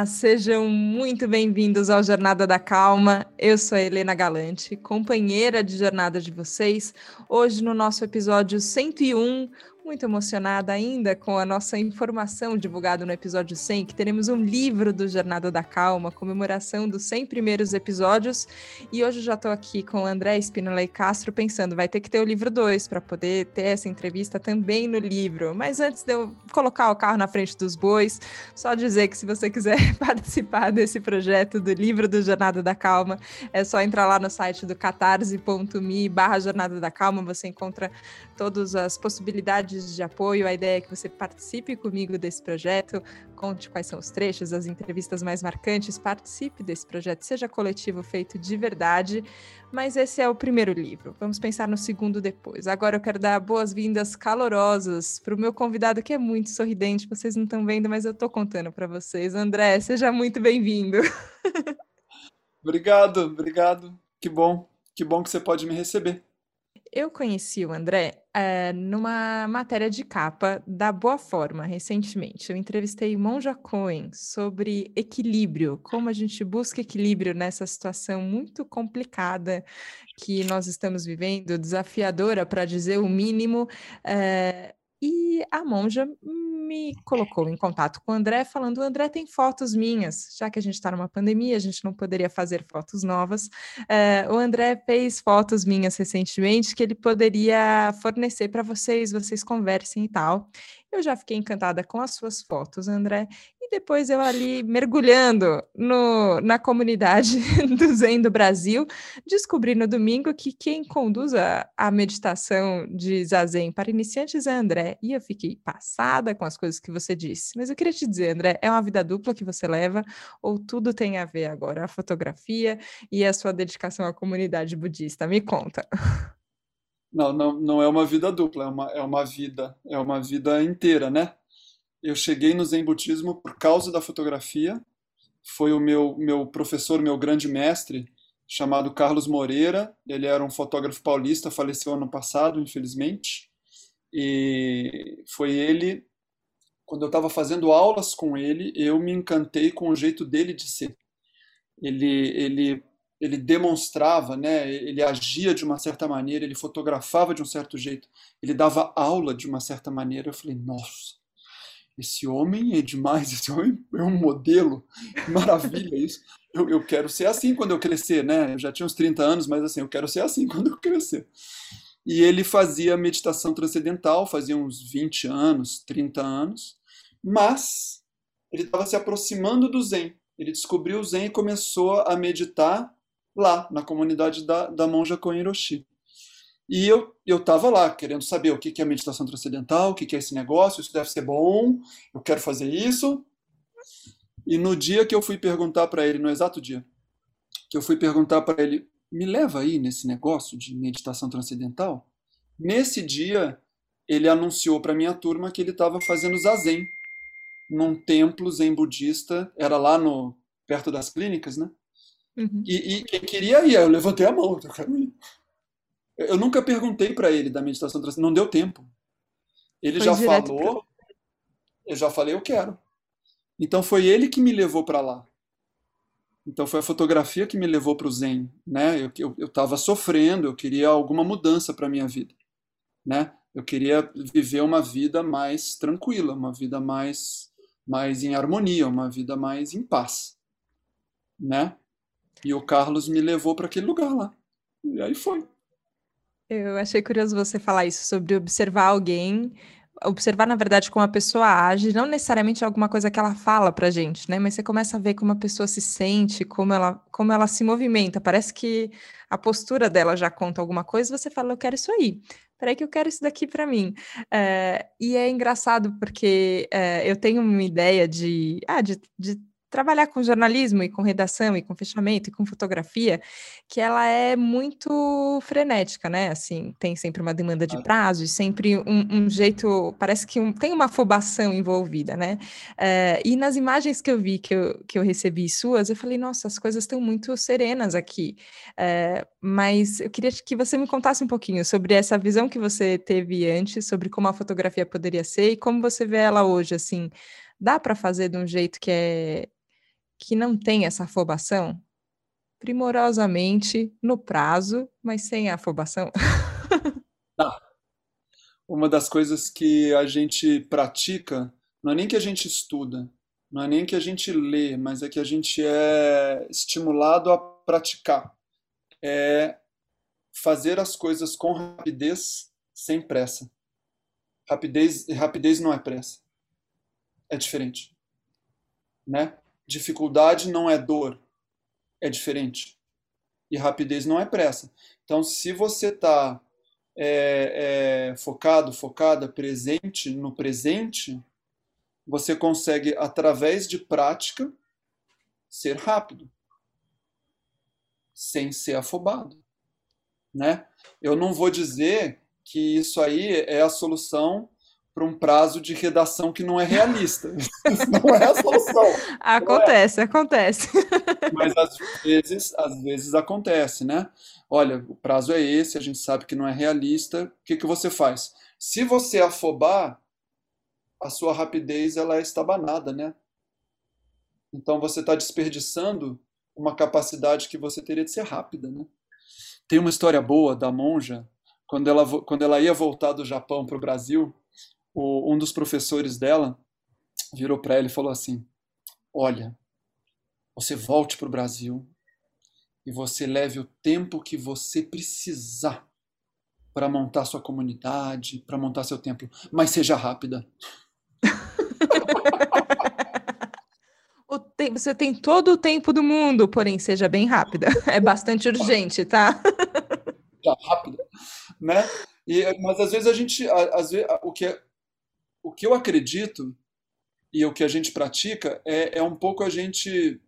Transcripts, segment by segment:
Olá, sejam muito bem-vindos ao Jornada da Calma. Eu sou a Helena Galante, companheira de jornada de vocês. Hoje, no nosso episódio 101, muito emocionada ainda com a nossa informação divulgada no episódio 100, que teremos um livro do Jornada da Calma, comemoração dos 100 primeiros episódios. E hoje já estou aqui com André Espinola e Castro pensando, vai ter que ter o livro 2 para poder ter essa entrevista também no livro. Mas antes de eu colocar o carro na frente dos bois, só dizer que se você quiser participar desse projeto do livro do Jornada da Calma, é só entrar lá no site do catarse.me barra Jornada da Calma, você encontra todas as possibilidades de apoio. A ideia é que você participe comigo desse projeto, conte quais são os trechos, as entrevistas mais marcantes, participe desse projeto, seja coletivo feito de verdade. Mas esse é o primeiro livro. Vamos pensar no segundo depois. Agora eu quero dar boas-vindas calorosas para o meu convidado que é muito sorridente. Vocês não estão vendo, mas eu estou contando para vocês. André, seja muito bem-vindo. obrigado, obrigado. Que bom, que bom que você pode me receber. Eu conheci o André é, numa matéria de capa da Boa Forma, recentemente. Eu entrevistei Monja Cohen sobre equilíbrio, como a gente busca equilíbrio nessa situação muito complicada que nós estamos vivendo, desafiadora, para dizer o mínimo. É, e a monja me colocou em contato com o André, falando: o André tem fotos minhas, já que a gente está numa pandemia, a gente não poderia fazer fotos novas. É, o André fez fotos minhas recentemente que ele poderia fornecer para vocês, vocês conversem e tal. Eu já fiquei encantada com as suas fotos, André, depois eu ali mergulhando no, na comunidade do Zen do Brasil, descobri no domingo que quem conduz a, a meditação de Zazen para iniciantes é André. E eu fiquei passada com as coisas que você disse. Mas eu queria te dizer, André, é uma vida dupla que você leva ou tudo tem a ver agora? A fotografia e a sua dedicação à comunidade budista? Me conta. Não, não, não é uma vida dupla, é uma, é uma vida, é uma vida inteira, né? eu cheguei no Zen Budismo por causa da fotografia. Foi o meu, meu professor, meu grande mestre, chamado Carlos Moreira. Ele era um fotógrafo paulista, faleceu ano passado, infelizmente. E foi ele, quando eu estava fazendo aulas com ele, eu me encantei com o jeito dele de ser. Ele, ele, ele demonstrava, né? ele agia de uma certa maneira, ele fotografava de um certo jeito, ele dava aula de uma certa maneira. Eu falei, nossa, esse homem é demais, esse homem é um modelo, maravilha isso. Eu, eu quero ser assim quando eu crescer, né? Eu já tinha uns 30 anos, mas assim, eu quero ser assim quando eu crescer. E ele fazia meditação transcendental, fazia uns 20 anos, 30 anos, mas ele estava se aproximando do Zen. Ele descobriu o Zen e começou a meditar lá, na comunidade da, da monja Koen Roshi. E eu eu estava lá querendo saber o que, que é meditação transcendental, o que, que é esse negócio, isso deve ser bom, eu quero fazer isso. E no dia que eu fui perguntar para ele, no exato dia, que eu fui perguntar para ele, me leva aí nesse negócio de meditação transcendental, nesse dia ele anunciou para minha turma que ele estava fazendo zazen num templo zen budista, era lá no perto das clínicas, né? Uhum. E, e, quem queria ir, eu levantei a mão, eu quero ir. Eu nunca perguntei para ele da meditação não deu tempo. Ele foi já falou, pra... eu já falei, eu quero. Então foi ele que me levou para lá. Então foi a fotografia que me levou para o Zen, né? Eu estava sofrendo, eu queria alguma mudança para minha vida, né? Eu queria viver uma vida mais tranquila, uma vida mais mais em harmonia, uma vida mais em paz, né? E o Carlos me levou para aquele lugar lá. E aí foi. Eu achei curioso você falar isso sobre observar alguém, observar, na verdade, como a pessoa age, não necessariamente alguma coisa que ela fala pra gente, né? Mas você começa a ver como a pessoa se sente, como ela, como ela se movimenta. Parece que a postura dela já conta alguma coisa, você fala, eu quero isso aí. Peraí que eu quero isso daqui para mim. É, e é engraçado porque é, eu tenho uma ideia de, ah, de, de trabalhar com jornalismo e com redação e com fechamento e com fotografia, que ela é muito frenética, né? Assim, tem sempre uma demanda de prazo e sempre um, um jeito, parece que um, tem uma afobação envolvida, né? É, e nas imagens que eu vi, que eu, que eu recebi suas, eu falei, nossa, as coisas estão muito serenas aqui. É, mas eu queria que você me contasse um pouquinho sobre essa visão que você teve antes, sobre como a fotografia poderia ser e como você vê ela hoje, assim, dá para fazer de um jeito que é que não tem essa afobação? Primorosamente no prazo, mas sem a afobação? Tá. Uma das coisas que a gente pratica, não é nem que a gente estuda, não é nem que a gente lê, mas é que a gente é estimulado a praticar. É fazer as coisas com rapidez, sem pressa. Rapidez, rapidez não é pressa. É diferente. Né? Dificuldade não é dor. É diferente. E rapidez não é pressa. Então, se você está é, é, focado, focada, presente no presente, você consegue, através de prática, ser rápido, sem ser afobado né? Eu não vou dizer que isso aí é a solução para um prazo de redação que não é realista. Não é a solução. Acontece, é. acontece. Mas às vezes, às vezes acontece, né? Olha, o prazo é esse, a gente sabe que não é realista. O que, que você faz? Se você afobar, a sua rapidez ela é estabanada, né? Então você está desperdiçando uma capacidade que você teria de ser rápida, né? Tem uma história boa da monja, quando ela, quando ela ia voltar do Japão para o Brasil, um dos professores dela virou para ela e falou assim: Olha, você volte para o Brasil e você leve o tempo que você precisar para montar sua comunidade, para montar seu templo, mas seja rápida. você tem todo o tempo do mundo, porém seja bem rápida. É bastante urgente, tá? Já rápida, né? E, mas às vezes a gente, às vezes, o que é, o que eu acredito e o que a gente pratica é, é um pouco a gente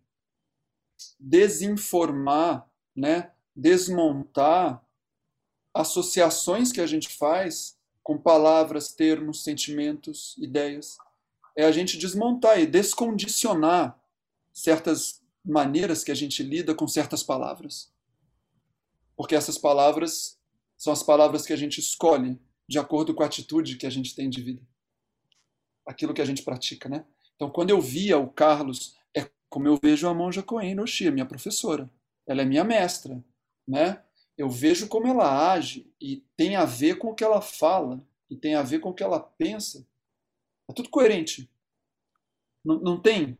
desinformar, né? Desmontar associações que a gente faz com palavras, termos, sentimentos, ideias. É a gente desmontar e descondicionar certas maneiras que a gente lida com certas palavras. Porque essas palavras são as palavras que a gente escolhe de acordo com a atitude que a gente tem de vida. Aquilo que a gente pratica, né? Então, quando eu via o Carlos, é como eu vejo a monja Coen Oshia, minha professora. Ela é minha mestra, né? Eu vejo como ela age e tem a ver com o que ela fala e tem a ver com o que ela pensa. É tudo coerente. Não, não tem,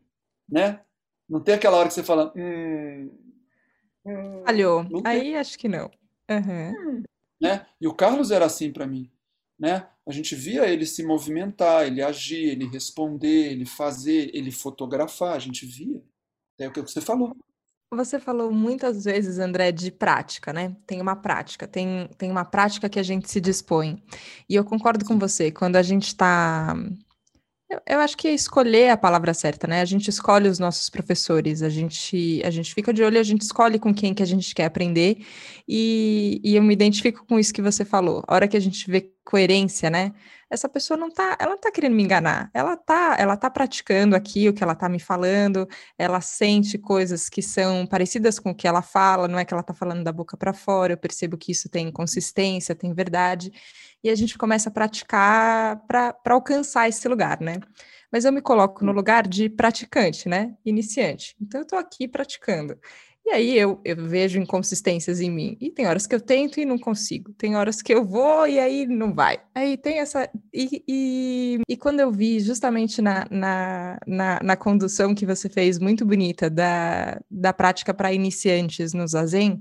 né? Não tem aquela hora que você fala. Hum, hum Falhou. Aí acho que não. Uhum. Né? E o Carlos era assim para mim. Né? A gente via ele se movimentar, ele agir, ele responder, ele fazer, ele fotografar. A gente via. É o que você falou. Você falou muitas vezes, André, de prática, né? Tem uma prática, tem, tem uma prática que a gente se dispõe. E eu concordo com você, quando a gente está eu, eu acho que é escolher a palavra certa, né? A gente escolhe os nossos professores, a gente, a gente fica de olho, a gente escolhe com quem que a gente quer aprender, e, e eu me identifico com isso que você falou. A hora que a gente vê coerência, né? Essa pessoa não tá, ela não tá querendo me enganar, ela tá, ela tá praticando aqui o que ela tá me falando, ela sente coisas que são parecidas com o que ela fala, não é que ela tá falando da boca para fora, eu percebo que isso tem consistência, tem verdade e a gente começa a praticar para alcançar esse lugar, né? Mas eu me coloco no lugar de praticante, né? Iniciante. Então eu estou aqui praticando. E aí eu, eu vejo inconsistências em mim. E tem horas que eu tento e não consigo. Tem horas que eu vou e aí não vai. Aí tem essa. E, e, e quando eu vi justamente na, na, na, na, condução que você fez, muito bonita, da, da prática para iniciantes no Zazen,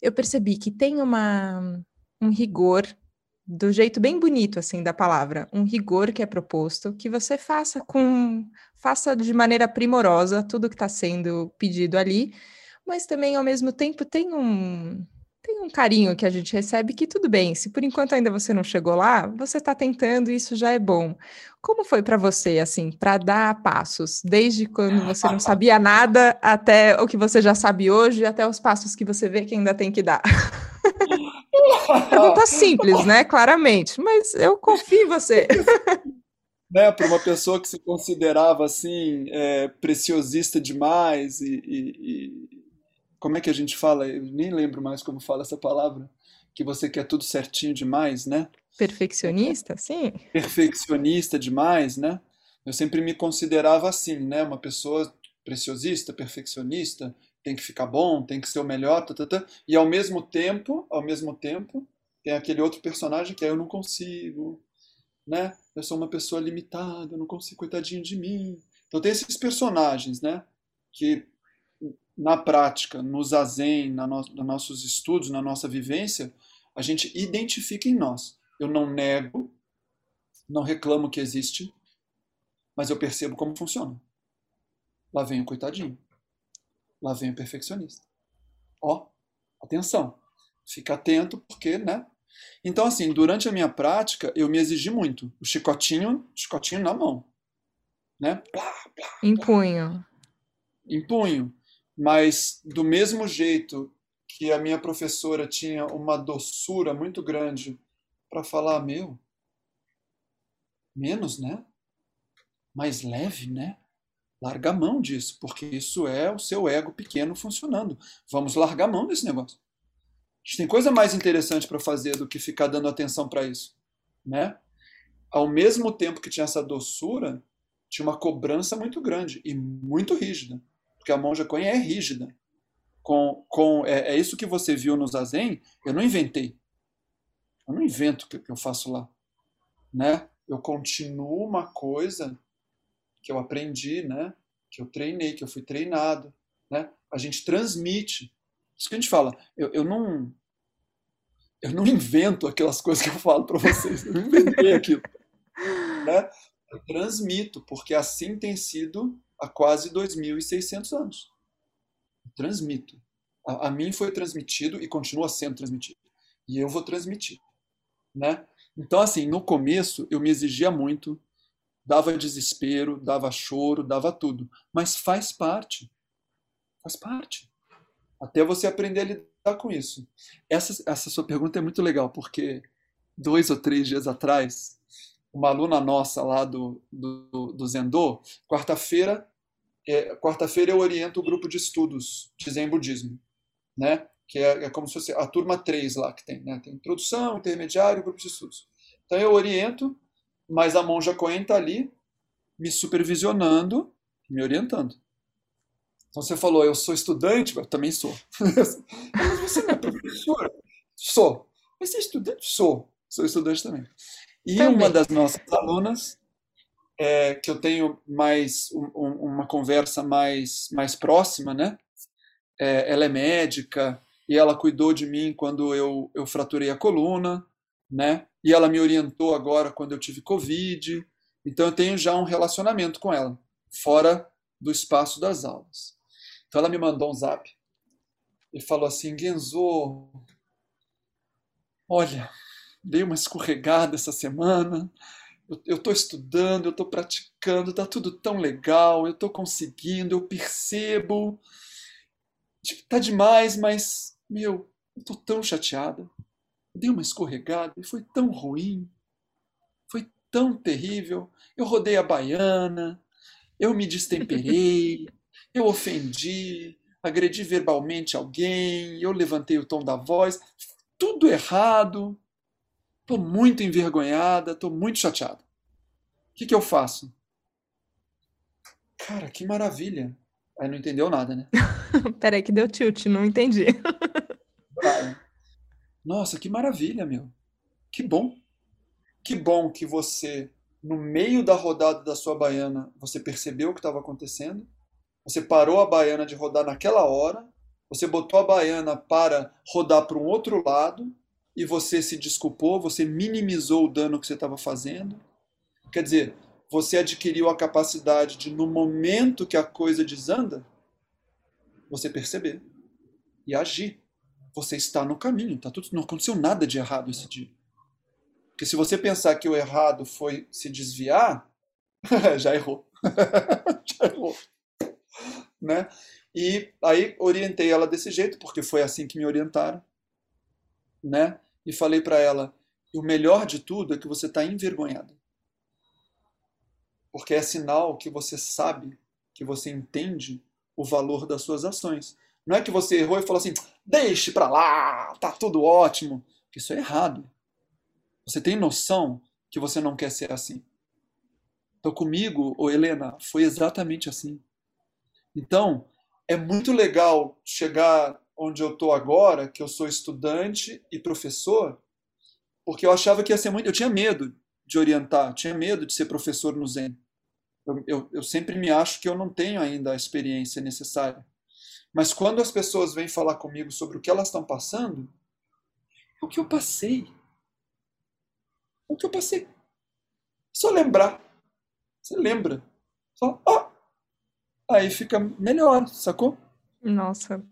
eu percebi que tem uma, um rigor do jeito bem bonito assim da palavra, um rigor que é proposto, que você faça com faça de maneira primorosa tudo que está sendo pedido ali, mas também ao mesmo tempo tem um tem um carinho que a gente recebe que tudo bem, se por enquanto ainda você não chegou lá, você está tentando e isso já é bom. Como foi para você assim, para dar passos, desde quando você não sabia nada até o que você já sabe hoje, até os passos que você vê que ainda tem que dar? Pergunta simples, né? Claramente, mas eu confio em você. né, para uma pessoa que se considerava assim é, preciosista demais e, e, e, como é que a gente fala? Eu nem lembro mais como fala essa palavra. Que você quer tudo certinho demais, né? Perfeccionista, sim. Perfeccionista demais, né? Eu sempre me considerava assim, né? Uma pessoa preciosista, perfeccionista, tem que ficar bom, tem que ser o melhor, tá, tá, tá. e ao mesmo tempo, ao mesmo tempo, tem aquele outro personagem que é eu não consigo, né? Eu sou uma pessoa limitada, eu não consigo, coitadinho de mim. Então tem esses personagens, né? Que na prática, no zazen, na no, nos nossos estudos, na nossa vivência, a gente identifica em nós. Eu não nego, não reclamo que existe, mas eu percebo como funciona. Lá vem o coitadinho. Lá vem o perfeccionista. Ó, atenção. Fica atento porque, né? Então, assim, durante a minha prática, eu me exigi muito. O chicotinho, chicotinho na mão. Né? Blá, blá, em punho. Em punho. Mas, do mesmo jeito que a minha professora tinha uma doçura muito grande para falar, meu, menos, né? Mais leve, né? Larga a mão disso, porque isso é o seu ego pequeno funcionando. Vamos largar a mão desse negócio. A gente tem coisa mais interessante para fazer do que ficar dando atenção para isso, né? Ao mesmo tempo que tinha essa doçura, tinha uma cobrança muito grande e muito rígida, porque a monja Coen é rígida. Com, com é, é, isso que você viu no zazen, eu não inventei. Eu não invento o que, que eu faço lá, né? Eu continuo uma coisa que eu aprendi, né? Que eu treinei, que eu fui treinado, né? A gente transmite. Isso que a gente fala. Eu, eu não eu não invento aquelas coisas que eu falo para vocês. Eu não inventei aquilo, né? Eu transmito, porque assim tem sido há quase 2.600 anos. Transmito. A, a mim foi transmitido e continua sendo transmitido. E eu vou transmitir, né? Então, assim, no começo eu me exigia muito, dava desespero, dava choro, dava tudo. Mas faz parte. Faz parte. Até você aprender a lidar com isso. Essa, essa sua pergunta é muito legal, porque dois ou três dias atrás, uma aluna nossa lá do, do, do Zendô, quarta-feira, é, quarta-feira eu oriento o grupo de estudos de Zen Budismo, né? que é, é, como se fosse a turma 3 lá que tem, né? Tem introdução, intermediário, grupo de estudos. Então eu oriento mas a monja Cohen está ali me supervisionando, me orientando. Então você falou, eu sou estudante, eu também sou. mas você não é professora? Sou. Mas você é estudante? Sou. Sou estudante também. E também. uma das nossas alunas, é, que eu tenho mais um, uma conversa mais, mais próxima, né? É, ela é médica e ela cuidou de mim quando eu, eu fraturei a coluna, né? E ela me orientou agora quando eu tive Covid. Então eu tenho já um relacionamento com ela, fora do espaço das aulas. Então ela me mandou um zap e falou assim: Genzo, olha, dei uma escorregada essa semana. Eu estou estudando, eu estou praticando, está tudo tão legal, eu estou conseguindo, eu percebo. Tá demais, mas, meu, eu estou tão chateada dei uma escorregada e foi tão ruim, foi tão terrível. Eu rodei a baiana, eu me destemperei, eu ofendi, agredi verbalmente alguém, eu levantei o tom da voz, tudo errado. Estou muito envergonhada, estou muito chateada. O que, que eu faço? Cara, que maravilha. Aí não entendeu nada, né? Peraí que deu tilt, não entendi. Nossa, que maravilha, meu. Que bom. Que bom que você, no meio da rodada da sua baiana, você percebeu o que estava acontecendo. Você parou a baiana de rodar naquela hora. Você botou a baiana para rodar para um outro lado e você se desculpou, você minimizou o dano que você estava fazendo. Quer dizer, você adquiriu a capacidade de, no momento que a coisa desanda, você perceber e agir você está no caminho, tá tudo, não aconteceu nada de errado esse dia. Porque se você pensar que o errado foi se desviar, já errou. já errou. Né? E aí orientei ela desse jeito, porque foi assim que me orientaram, né? E falei para ela: o melhor de tudo é que você está envergonhada. Porque é sinal que você sabe, que você entende o valor das suas ações. Não é que você errou e falou assim, deixe para lá, tá tudo ótimo. Isso é errado. Você tem noção que você não quer ser assim. Então comigo, ô Helena, foi exatamente assim. Então, é muito legal chegar onde eu estou agora, que eu sou estudante e professor, porque eu achava que ia ser muito. Eu tinha medo de orientar, tinha medo de ser professor no Zen. Eu, eu, eu sempre me acho que eu não tenho ainda a experiência necessária. Mas quando as pessoas vêm falar comigo sobre o que elas estão passando, é o que eu passei. É o que eu passei. Só lembrar. Você lembra. Só, ó. Aí fica melhor, sacou? Nossa,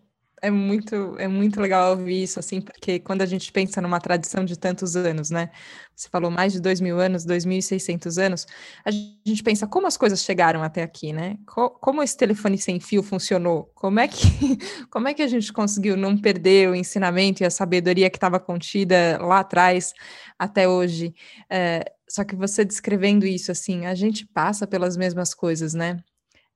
é muito, é muito legal ouvir isso, assim, porque quando a gente pensa numa tradição de tantos anos, né? Você falou mais de dois mil anos, dois mil e seiscentos anos, a gente pensa como as coisas chegaram até aqui, né? como esse telefone sem fio funcionou? Como é que, como é que a gente conseguiu não perder o ensinamento e a sabedoria que estava contida lá atrás até hoje? É, só que você descrevendo isso, assim, a gente passa pelas mesmas coisas, né?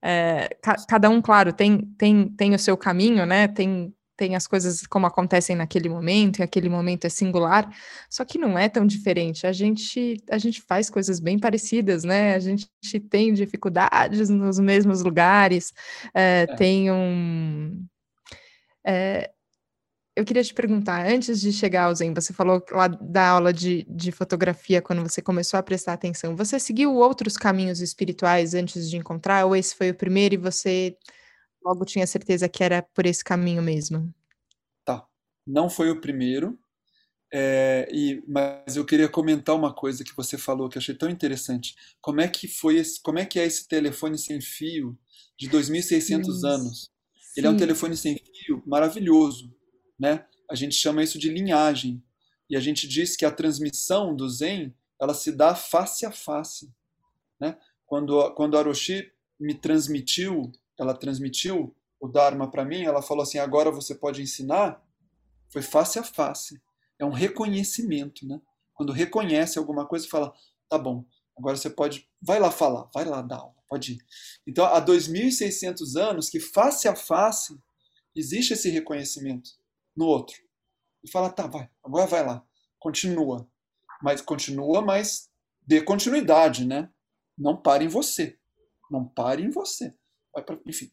É, ca cada um, claro, tem, tem, tem o seu caminho, né? Tem, tem as coisas como acontecem naquele momento, e aquele momento é singular, só que não é tão diferente. A gente, a gente faz coisas bem parecidas, né? A gente tem dificuldades nos mesmos lugares, é, é. tem um. É, eu queria te perguntar, antes de chegar ao Zen, você falou lá da aula de, de fotografia, quando você começou a prestar atenção, você seguiu outros caminhos espirituais antes de encontrar, ou esse foi o primeiro e você logo tinha certeza que era por esse caminho mesmo? Tá, não foi o primeiro, é, e, mas eu queria comentar uma coisa que você falou que eu achei tão interessante. Como é que foi esse, como é que é esse telefone sem fio de 2.600 anos? Ele é um telefone sem fio maravilhoso né? A gente chama isso de linhagem. E a gente diz que a transmissão do Zen ela se dá face a face. Né? Quando, quando a Roshi me transmitiu, ela transmitiu o Dharma para mim, ela falou assim: agora você pode ensinar. Foi face a face. É um reconhecimento. Né? Quando reconhece alguma coisa, fala: tá bom, agora você pode. Vai lá falar, vai lá dar aula, pode ir. Então, há 2.600 anos que face a face existe esse reconhecimento no outro. E fala, tá, vai, agora vai lá, continua. Mas continua, mas dê continuidade, né? Não pare em você. Não pare em você. Pra, enfim.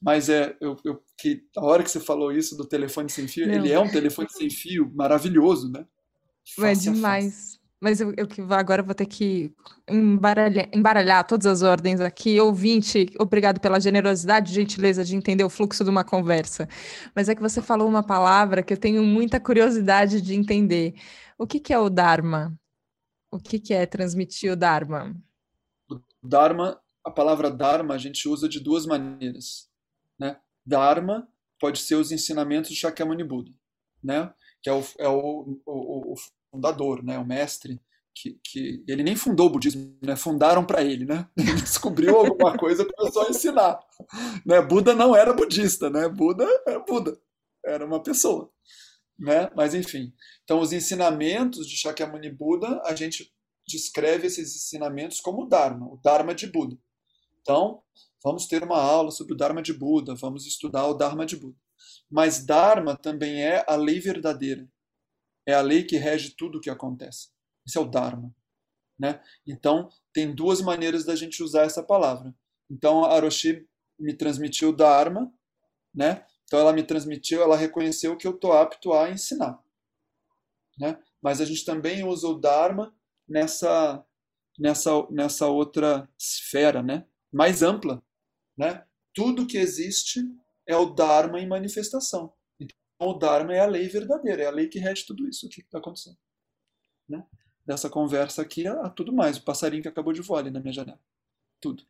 Mas é, eu, eu, que, a hora que você falou isso do telefone sem fio, Não. ele é um telefone sem fio maravilhoso, né? é demais. Mas eu, eu agora vou ter que embaralhar, embaralhar, todas as ordens aqui. Ouvinte, obrigado pela generosidade e gentileza de entender o fluxo de uma conversa. Mas é que você falou uma palavra que eu tenho muita curiosidade de entender. O que, que é o Dharma? O que, que é transmitir o Dharma? O Dharma, a palavra Dharma a gente usa de duas maneiras. Né? Dharma pode ser os ensinamentos de Shakyamuni Buda, né? que é o, é o, o, o fundador, né, o mestre, que, que ele nem fundou o budismo, né, fundaram para ele, né? Ele descobriu alguma coisa e começou a ensinar. Né? Buda não era budista, né? Buda era Buda, era uma pessoa, né? Mas enfim, então os ensinamentos de Shakyamuni Buda, a gente descreve esses ensinamentos como o Dharma, o Dharma de Buda. Então, vamos ter uma aula sobre o Dharma de Buda, vamos estudar o Dharma de Buda. Mas Dharma também é a lei verdadeira. É a lei que rege tudo o que acontece. Isso é o Dharma. Né? Então, tem duas maneiras da gente usar essa palavra. Então, a Aroshi me transmitiu o Dharma, né? Então, ela me transmitiu, ela reconheceu que eu estou apto a ensinar. Né? Mas a gente também usa o Dharma nessa, nessa, nessa outra esfera, né? mais ampla. Né? Tudo que existe é o Dharma em manifestação. O Dharma é a lei verdadeira, é a lei que rege tudo isso aqui que está acontecendo. Né? Dessa conversa aqui a, tudo mais. O passarinho que acabou de voar ali na minha janela. Tudo.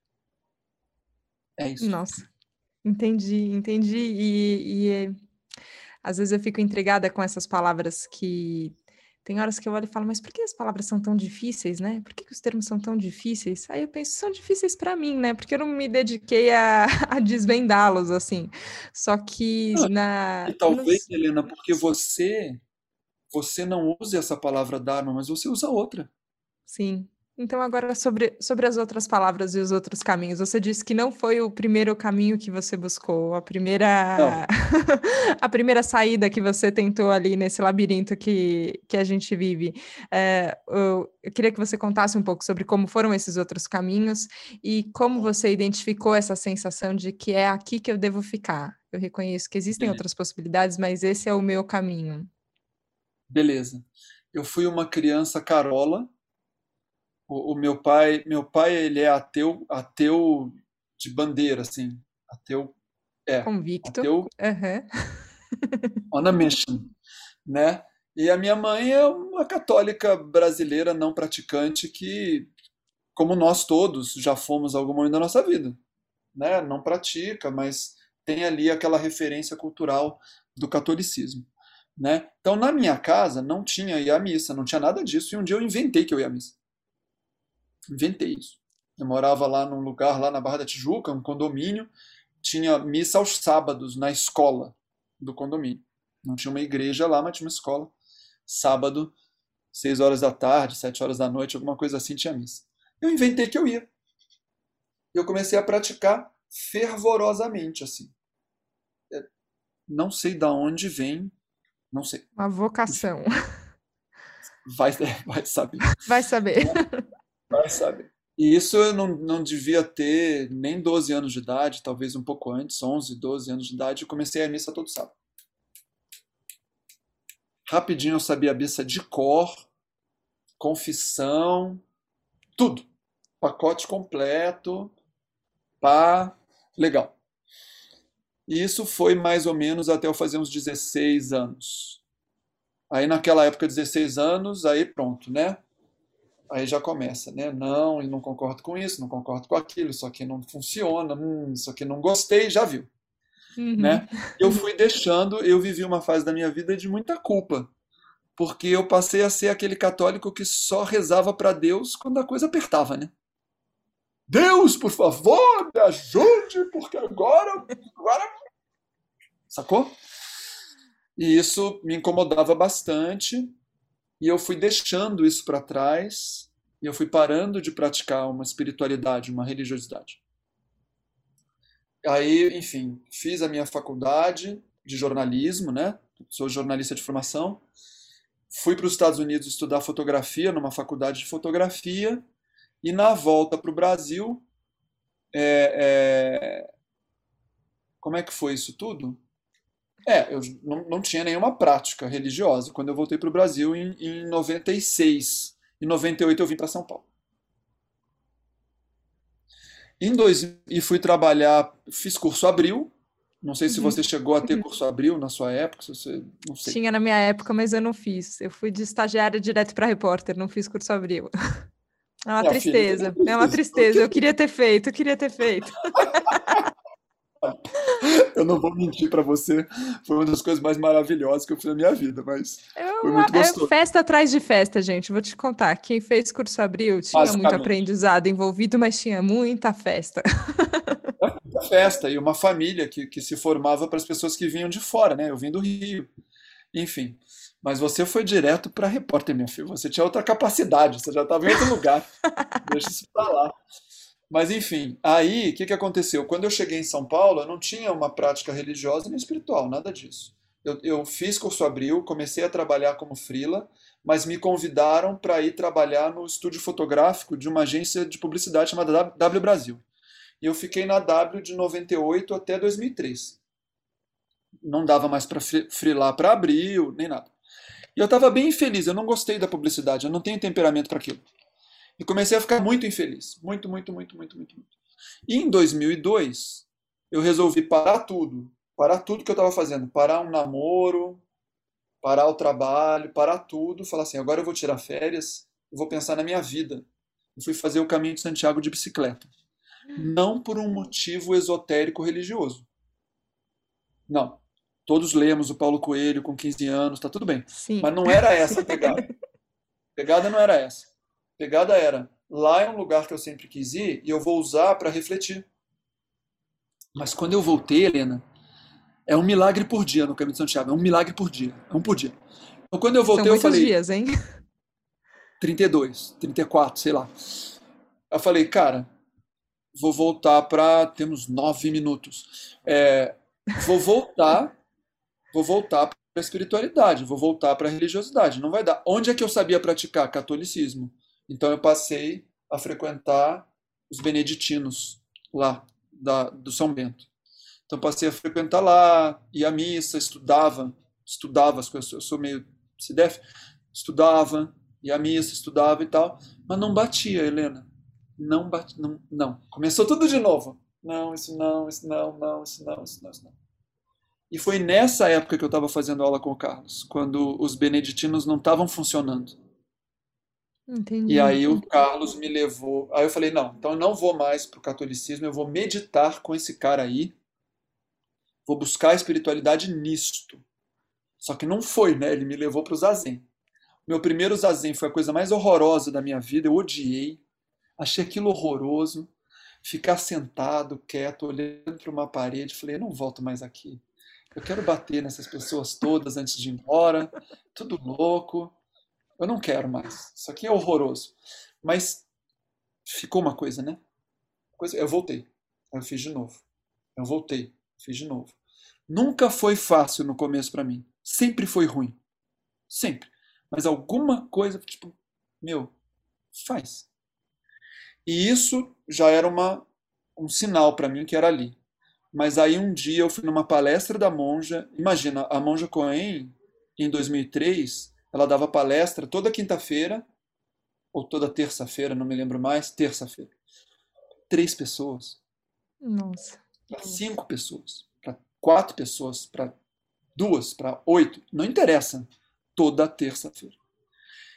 É isso. Nossa, entendi, entendi. E, e às vezes eu fico intrigada com essas palavras que tem horas que eu olho e falo, mas por que as palavras são tão difíceis, né? Por que, que os termos são tão difíceis? Aí eu penso, são difíceis para mim, né? Porque eu não me dediquei a, a desvendá-los, assim. Só que ah, na. E talvez, nos... Helena, porque você você não usa essa palavra Dharma, mas você usa outra. Sim. Então, agora sobre, sobre as outras palavras e os outros caminhos. Você disse que não foi o primeiro caminho que você buscou, a primeira, a primeira saída que você tentou ali nesse labirinto que, que a gente vive. É, eu, eu queria que você contasse um pouco sobre como foram esses outros caminhos e como você identificou essa sensação de que é aqui que eu devo ficar. Eu reconheço que existem Beleza. outras possibilidades, mas esse é o meu caminho. Beleza. Eu fui uma criança carola o, o, meu pai, meu pai ele é ateu, ateu de bandeira, assim, ateu, é, convicto, ateu, uhum. on a mission, né? E a minha mãe é uma católica brasileira não praticante que, como nós todos, já fomos algum momento da nossa vida, né? Não pratica, mas tem ali aquela referência cultural do catolicismo. Né? Então, na minha casa, não tinha ir à missa, não tinha nada disso, e um dia eu inventei que eu ia à missa. Inventei isso. Eu morava lá num lugar, lá na Barra da Tijuca, um condomínio, tinha missa aos sábados na escola do condomínio. Não tinha uma igreja lá, mas tinha uma escola. Sábado, seis horas da tarde, sete horas da noite, alguma coisa assim, tinha missa. Eu inventei que eu ia. Eu comecei a praticar fervorosamente, assim. É, não sei da onde vem, não sei. Uma vocação. Vai, vai saber. Vai saber. Vai saber. E isso eu não, não devia ter nem 12 anos de idade, talvez um pouco antes, 11, 12 anos de idade, eu comecei a missa todo sábado. Rapidinho eu sabia a missa de cor, confissão, tudo. Pacote completo, pá, legal. E isso foi mais ou menos até eu fazer uns 16 anos. Aí naquela época, 16 anos, aí pronto, né? Aí já começa, né? Não, não concordo com isso, não concordo com aquilo, isso aqui não funciona, hum, isso aqui não gostei, já viu. Uhum. Né? Eu fui deixando, eu vivi uma fase da minha vida de muita culpa, porque eu passei a ser aquele católico que só rezava para Deus quando a coisa apertava, né? Deus, por favor, me ajude, porque agora, agora, sacou? E isso me incomodava bastante. E eu fui deixando isso para trás e eu fui parando de praticar uma espiritualidade, uma religiosidade. Aí, enfim, fiz a minha faculdade de jornalismo, né? Sou jornalista de formação. Fui para os Estados Unidos estudar fotografia numa faculdade de fotografia e na volta para o Brasil, é, é... como é que foi isso tudo? É, eu não, não tinha nenhuma prática religiosa quando eu voltei para o Brasil em, em 96. Em 98 eu vim para São Paulo. Em dois, e fui trabalhar, fiz curso Abril. Não sei se uhum. você chegou a ter curso Abril na sua época, se você, não sei. Tinha na minha época, mas eu não fiz. Eu fui de estagiária direto para repórter, não fiz curso Abril. É uma tristeza, é uma tristeza. Eu queria ter feito, eu queria ter feito. Eu não vou mentir para você, foi uma das coisas mais maravilhosas que eu fiz na minha vida, mas eu, foi muito é gostoso. É festa atrás de festa, gente. Vou te contar. Quem fez curso Abril tinha muito aprendizado envolvido, mas tinha muita festa. Muita festa e uma família que, que se formava para as pessoas que vinham de fora, né? Eu vim do Rio. Enfim. Mas você foi direto para repórter, minha filha. Você tinha outra capacidade, você já estava em outro lugar. Deixa isso para lá. Mas enfim, aí o que, que aconteceu? Quando eu cheguei em São Paulo, eu não tinha uma prática religiosa nem espiritual, nada disso. Eu, eu fiz curso Abril, comecei a trabalhar como frila, mas me convidaram para ir trabalhar no estúdio fotográfico de uma agência de publicidade chamada W Brasil. E eu fiquei na W de 98 até 2003. Não dava mais para frilar para abril, nem nada. E eu estava bem infeliz, eu não gostei da publicidade, eu não tenho temperamento para aquilo. E comecei a ficar muito infeliz. Muito, muito, muito, muito, muito, muito. E em 2002, eu resolvi parar tudo. Parar tudo que eu estava fazendo. Parar um namoro, parar o trabalho, parar tudo. Falar assim, agora eu vou tirar férias, eu vou pensar na minha vida. Eu fui fazer o caminho de Santiago de bicicleta. Não por um motivo esotérico religioso. Não. Todos lemos o Paulo Coelho com 15 anos, tá tudo bem. Sim. Mas não era essa a pegada. A pegada não era essa pegada era: lá é um lugar que eu sempre quis ir e eu vou usar para refletir. Mas quando eu voltei, Helena, é um milagre por dia no Caminho de Santiago. É um milagre por dia. É um por dia. Então, quando eu voltei, São eu falei. dias, hein? 32, 34, sei lá. Eu falei, cara, vou voltar para. Temos nove minutos. É, vou voltar, vou voltar para a espiritualidade, vou voltar para a religiosidade. Não vai dar. Onde é que eu sabia praticar? Catolicismo. Então eu passei a frequentar os beneditinos lá da, do São Bento. Então passei a frequentar lá, ia à missa, estudava, estudava as coisas. Eu sou meio deve, estudava, ia à missa, estudava e tal, mas não batia, Helena. Não batia, não, não. Começou tudo de novo. Não, isso não, isso não, não, isso não, isso não, isso não. E foi nessa época que eu estava fazendo aula com o Carlos, quando os beneditinos não estavam funcionando. Entendi. E aí o Carlos me levou. Aí eu falei: não, então eu não vou mais para o catolicismo, eu vou meditar com esse cara aí, vou buscar a espiritualidade nisto. Só que não foi, né? Ele me levou para o zazen. Meu primeiro zazen foi a coisa mais horrorosa da minha vida, eu odiei. Achei aquilo horroroso. Ficar sentado, quieto, olhando para uma parede, falei, eu não volto mais aqui. Eu quero bater nessas pessoas todas antes de ir embora. Tudo louco. Eu não quero mais. Isso aqui é horroroso. Mas ficou uma coisa, né? Eu voltei. Eu fiz de novo. Eu voltei. Fiz de novo. Nunca foi fácil no começo para mim. Sempre foi ruim. Sempre. Mas alguma coisa, tipo, meu, faz. E isso já era uma, um sinal para mim que era ali. Mas aí um dia eu fui numa palestra da monja. Imagina, a monja Cohen, em 2003, ela dava palestra toda quinta-feira, ou toda terça-feira, não me lembro mais, terça-feira. Três pessoas. Nossa. Para cinco pessoas. Para quatro pessoas. Para duas, para oito, não interessa, toda terça-feira.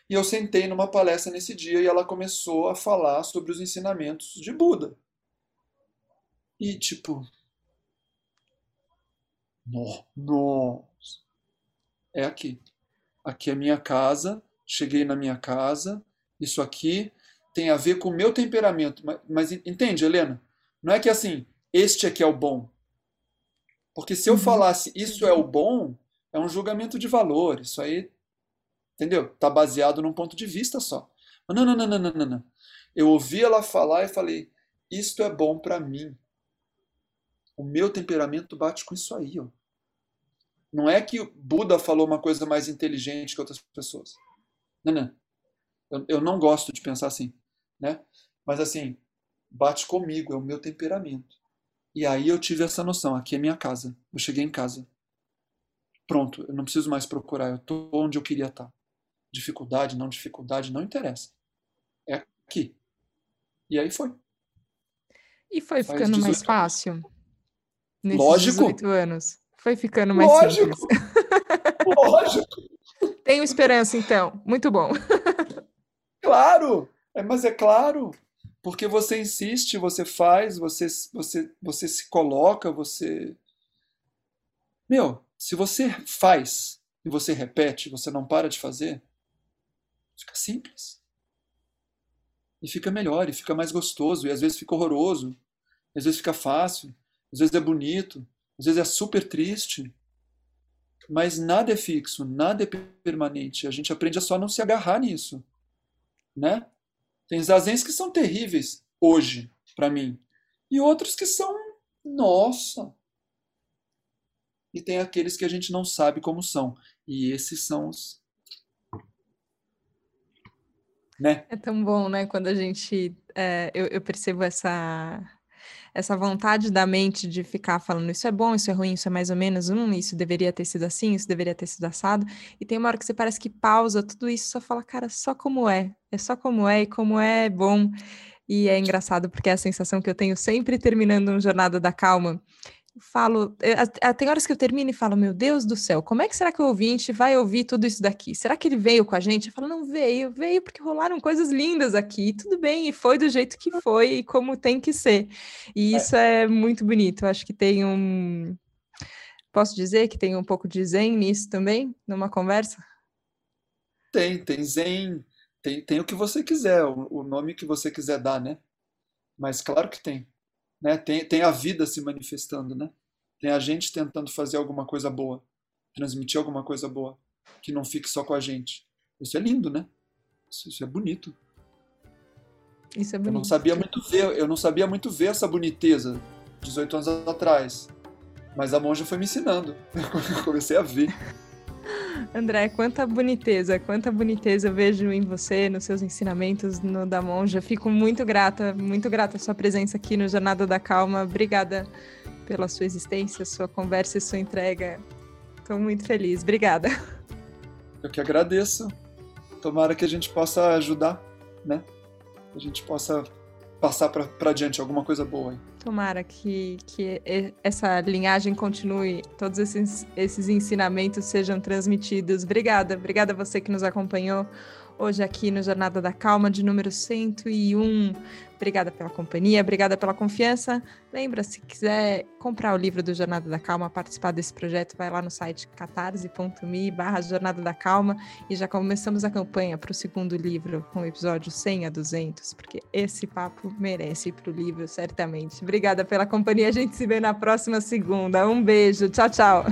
E eu sentei numa palestra nesse dia e ela começou a falar sobre os ensinamentos de Buda. E tipo. Nossa! É aqui. Aqui é minha casa. Cheguei na minha casa. Isso aqui tem a ver com o meu temperamento. Mas, mas entende, Helena? Não é que assim, este aqui é o bom. Porque se eu uhum. falasse isso é o bom, é um julgamento de valor. Isso aí, entendeu? Está baseado num ponto de vista só. Não, não, não, não, não, não, não. Eu ouvi ela falar e falei: isto é bom para mim. O meu temperamento bate com isso aí. Ó. Não é que Buda falou uma coisa mais inteligente que outras pessoas. Não, não. Eu, eu não gosto de pensar assim, né? Mas assim, bate comigo, é o meu temperamento. E aí eu tive essa noção, aqui é minha casa. Eu cheguei em casa. Pronto, eu não preciso mais procurar, eu estou onde eu queria estar. Dificuldade, não dificuldade, não interessa. É aqui. E aí foi. E foi ficando mais fácil? Nesses Lógico. 18 anos. Foi ficando mais Lógico. simples. Lógico. Tenho esperança, então. Muito bom. Claro! É, mas é claro. Porque você insiste, você faz, você, você, você se coloca, você. Meu, se você faz e você repete, você não para de fazer, fica simples. E fica melhor, e fica mais gostoso, e às vezes fica horroroso, às vezes fica fácil, às vezes é bonito, às vezes é super triste. Mas nada é fixo, nada é permanente. A gente aprende a só não se agarrar nisso, né? Tem zazens que são terríveis hoje, para mim. E outros que são, nossa. E tem aqueles que a gente não sabe como são. E esses são os. Né? É tão bom, né? Quando a gente. É, eu, eu percebo essa essa vontade da mente de ficar falando isso é bom, isso é ruim, isso é mais ou menos, hum, isso deveria ter sido assim, isso deveria ter sido assado. E tem uma hora que você parece que pausa tudo isso, só fala, cara, só como é, é só como é e como é bom. E é engraçado porque é a sensação que eu tenho sempre terminando um Jornada da Calma falo, eu, tem horas que eu termino e falo, meu Deus do céu, como é que será que o ouvinte vai ouvir tudo isso daqui? Será que ele veio com a gente? Eu falo, não veio, veio porque rolaram coisas lindas aqui, tudo bem, e foi do jeito que foi e como tem que ser. E é. isso é, é muito bonito, eu acho que tem um. Posso dizer que tem um pouco de zen nisso também, numa conversa? Tem, tem zen, tem, tem o que você quiser, o, o nome que você quiser dar, né? Mas claro que tem né? Tem, tem a vida se manifestando, né? Tem a gente tentando fazer alguma coisa boa, transmitir alguma coisa boa, que não fique só com a gente. Isso é lindo, né? isso, isso é bonito. Isso é bonito. Eu não sabia muito ver, eu não sabia muito ver essa boniteza 18 anos atrás. Mas a monja foi me ensinando. Eu comecei a ver. André, quanta boniteza, quanta boniteza eu vejo em você, nos seus ensinamentos no da monja. Fico muito grata, muito grata a sua presença aqui no Jornada da Calma. Obrigada pela sua existência, sua conversa e sua entrega. Estou muito feliz. Obrigada. Eu que agradeço. Tomara que a gente possa ajudar, né? A gente possa passar para adiante alguma coisa boa. Hein? Tomara que, que essa linhagem continue, todos esses, esses ensinamentos sejam transmitidos. Obrigada, obrigada a você que nos acompanhou hoje aqui no Jornada da Calma, de número 101. Obrigada pela companhia, obrigada pela confiança. Lembra, se quiser comprar o livro do Jornada da Calma, participar desse projeto, vai lá no site catarse.me barra Jornada da Calma e já começamos a campanha para o segundo livro, com o episódio 100 a 200, porque esse papo merece ir para o livro, certamente. Obrigada pela companhia, a gente se vê na próxima segunda. Um beijo, tchau, tchau.